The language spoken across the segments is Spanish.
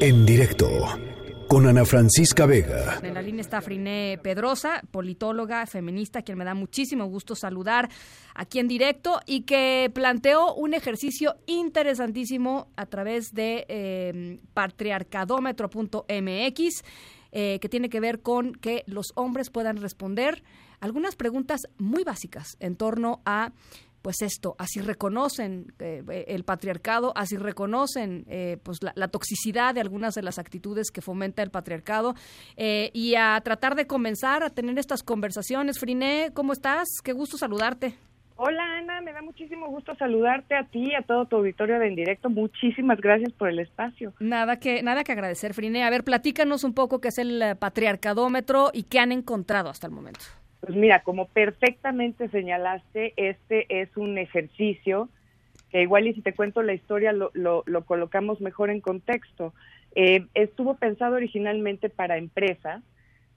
En directo con Ana Francisca Vega. En la línea está Friné Pedrosa, politóloga, feminista, quien me da muchísimo gusto saludar aquí en directo y que planteó un ejercicio interesantísimo a través de eh, patriarcadómetro.mx. Que tiene que ver con que los hombres puedan responder algunas preguntas muy básicas en torno a pues esto, así reconocen eh, el patriarcado, así reconocen eh, pues la, toxicidad de algunas de las actitudes que fomenta el patriarcado eh, y a tratar de comenzar a tener estas conversaciones. Friné, ¿cómo estás? Qué gusto saludarte. Hola Ana, me da muchísimo gusto saludarte a ti y a todo tu auditorio de En Directo. Muchísimas gracias por el espacio. Nada que nada que agradecer, Friné. A ver, platícanos un poco qué es el patriarcadómetro y qué han encontrado hasta el momento. Pues mira, como perfectamente señalaste, este es un ejercicio que igual y si te cuento la historia lo, lo, colocamos mejor en contexto. Eh, estuvo pensado originalmente para empresas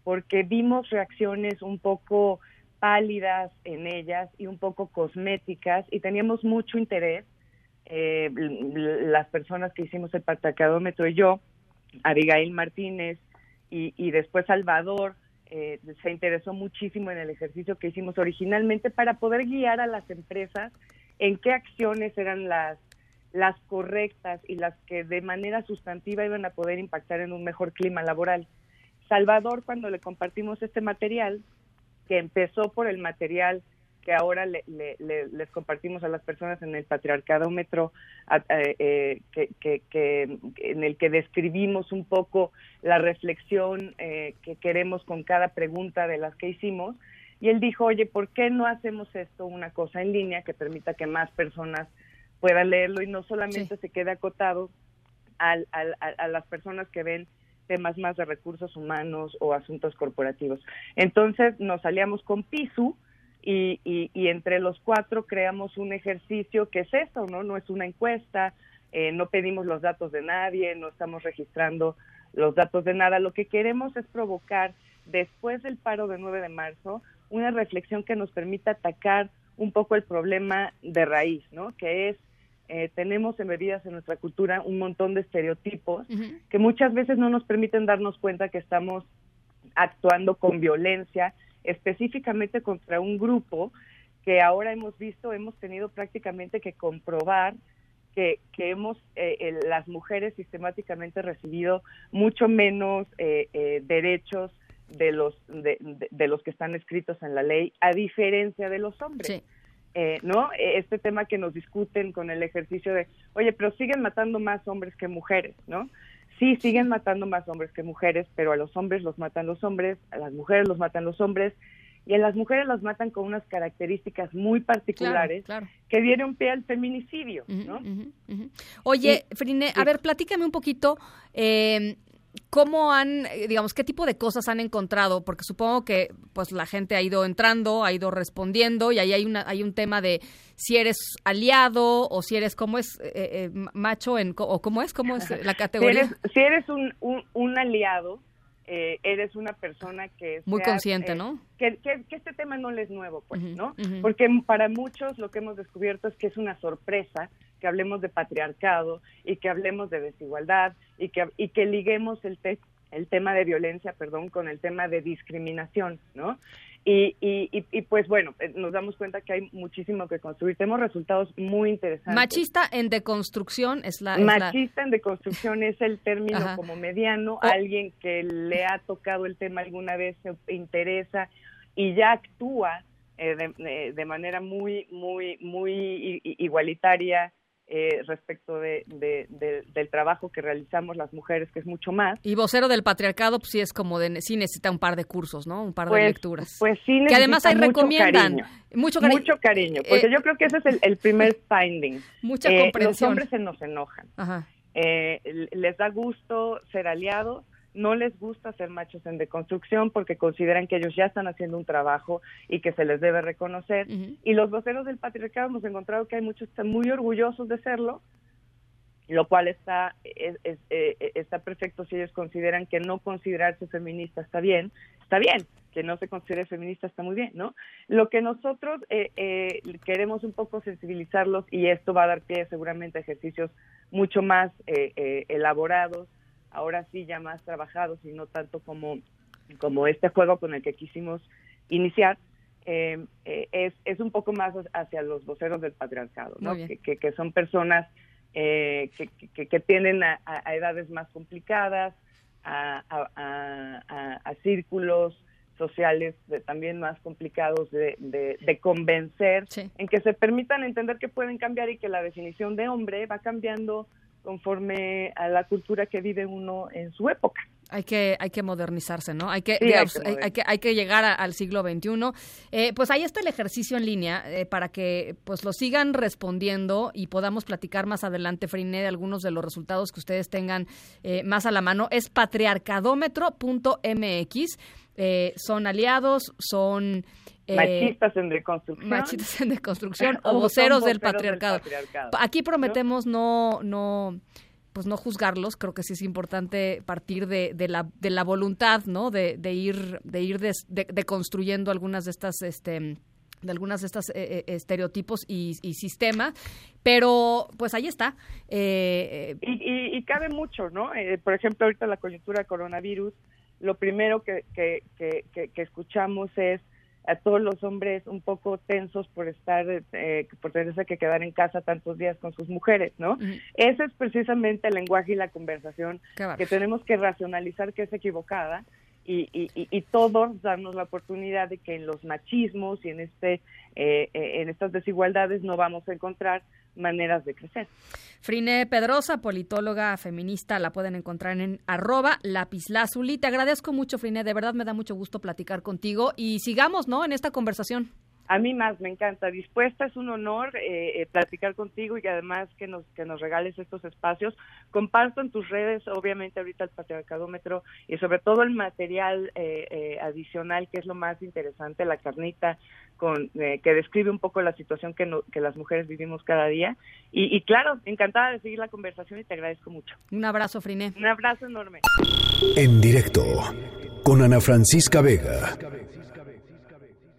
porque vimos reacciones un poco pálidas en ellas y un poco cosméticas y teníamos mucho interés, eh, las personas que hicimos el patacadómetro y yo, Abigail Martínez y después Salvador, eh, se interesó muchísimo en el ejercicio que hicimos originalmente para poder guiar a las empresas en qué acciones eran las las correctas y las que de manera sustantiva iban a poder impactar en un mejor clima laboral. Salvador, cuando le compartimos este material, que empezó por el material que ahora le, les compartimos a las personas en el patriarcadómetro, eh, eh, que, que, en el que describimos un poco la reflexión eh, que queremos con cada pregunta de las que hicimos. Y él dijo, oye, ¿por qué no hacemos esto una cosa en línea que permita que más personas puedan leerlo y no solamente se quede acotado al, a las personas que ven temas más de recursos humanos o asuntos corporativos. Entonces nos salíamos con PISU, y, y, entre los cuatro creamos un ejercicio que es esto, ¿no? No es una encuesta, eh, no pedimos los datos de nadie, no estamos registrando los datos de nada. Lo que queremos es provocar, después del paro del 9 de marzo, una reflexión que nos permita atacar un poco el problema de raíz, ¿no? Que es eh, tenemos embebidas en nuestra cultura un montón de estereotipos que muchas veces no nos permiten darnos cuenta que estamos actuando con violencia específicamente contra un grupo que ahora hemos visto, hemos tenido prácticamente que comprobar que, que hemos, eh, las mujeres sistemáticamente recibido mucho menos eh, eh, derechos de los, de, de, los que están escritos en la ley, a diferencia de los hombres. ¿No? Este tema que nos discuten con el ejercicio de, oye, pero siguen matando más hombres que mujeres, ¿no? Sí, siguen matando más hombres que mujeres, pero a los hombres los matan los hombres, a las mujeres los matan los hombres, y a las mujeres las matan con unas características muy particulares que dieron pie al feminicidio, ¿no? Oye, Frine, a ver, platícame un poquito eh, ¿Cómo han, eh, digamos, qué tipo de cosas han encontrado? Porque supongo que pues la gente ha ido entrando, ha ido respondiendo y ahí hay una hay un tema de si eres aliado o si eres cómo es eh, eh, macho en o cómo es cómo es la categoría. Si eres, un, un, aliado, eres una persona que muy consciente, ¿no? Que, que, este tema no le es nuevo, pues, ¿no? Porque para muchos lo que hemos descubierto es que es una sorpresa que hablemos de patriarcado y que hablemos de desigualdad y que, y que liguemos el, el tema de violencia, perdón, con el tema de discriminación, ¿no? Y, y, y, pues bueno, eh, nos damos cuenta que hay muchísimo que construir. Tenemos resultados muy interesantes. Machista en deconstrucción es la... Machista en deconstrucción es el término como mediano, alguien que le ha tocado el tema alguna vez, se interesa y ya actúa eh, de, de, manera muy, muy, muy igualitaria, eh, respecto de, del trabajo que realizamos las mujeres, que es mucho más. Y vocero del patriarcado, pues sí es como de, sí necesita un par de cursos, ¿no? Un par de pues, lecturas. Pues sí Que además ahí recomiendan. Mucho cariño. Mucho cariño, porque eh, yo creo que ese es el, primer finding. Mucha comprensión. Los hombres se nos enojan. les da gusto ser aliados, no les gusta ser machos en deconstrucción porque consideran que ellos ya están haciendo un trabajo y que se les debe reconocer. Y los voceros del patriarcado hemos encontrado que hay muchos que están muy orgullosos de serlo, lo cual está, es, eh, está perfecto si ellos consideran que no considerarse feminista está bien, está bien, que no se considere feminista está muy bien, ¿no? Lo que nosotros eh, eh, queremos un poco sensibilizarlos y esto va a dar pie seguramente a ejercicios mucho más elaborados ahora sí ya más trabajados y no tanto como, como este juego con el que quisimos iniciar, eh, eh, es, es un poco más hacia los voceros del patriarcado, ¿no? Que, que, son personas eh, que, que, tienen a, edades más complicadas, a, a, círculos sociales también más complicados de, de, convencer, en que se permitan entender que pueden cambiar y que la definición de hombre va cambiando conforme a la cultura que vive uno en su época. Hay que, hay que modernizarse, ¿no? Hay que, hay, que, hay, que, llegar al siglo XXI. Eh, pues ahí está el ejercicio en línea eh, para que pues lo sigan respondiendo y podamos platicar más adelante, Frine, de algunos de los resultados que ustedes tengan eh, más a la mano. Es patriarcadómetro.mx. son aliados, son eh, machistas en deconstrucción. Machistas en deconstrucción o, voceros, del, patriarcado. Aquí prometemos no, no, pues no juzgarlos. Creo que sí es importante partir de, de, la, de la voluntad, ¿no? De, de ir, de ir deconstruyendo algunas de estas, este, de algunas de estas eh, eh, estereotipos y, y sistemas, pero pues ahí está. y, y, cabe mucho, ¿no? por ejemplo, ahorita la coyuntura de coronavirus, lo primero que, que, que, que escuchamos es a todos los hombres un poco tensos por estar, eh, por tenerse que quedar en casa tantos días con sus mujeres, ¿no? Ese es precisamente el lenguaje y la conversación que tenemos que racionalizar que es equivocada y, y, y, todos darnos la oportunidad de que en los machismos y en este eh, eh, en estas desigualdades no vamos a encontrar maneras de crecer. Frine Pedrosa, politóloga feminista, la pueden encontrar en arroba lapislazuli. Te agradezco mucho, Frine, de verdad me da mucho gusto platicar contigo y sigamos, ¿no?, en esta conversación. A mí más me encanta. Dispuesta, es un honor eh, eh, platicar contigo y además que nos que nos regales estos espacios. Comparto en tus redes, obviamente ahorita el patriarcadómetro y sobre todo el material eh, adicional que es lo más interesante, la carnita con que describe un poco la situación que, que las mujeres vivimos cada día. Y, y, claro, encantada de seguir la conversación y te agradezco mucho. Un abrazo, Frine. Un abrazo enorme. En directo con Ana Francisca Vega.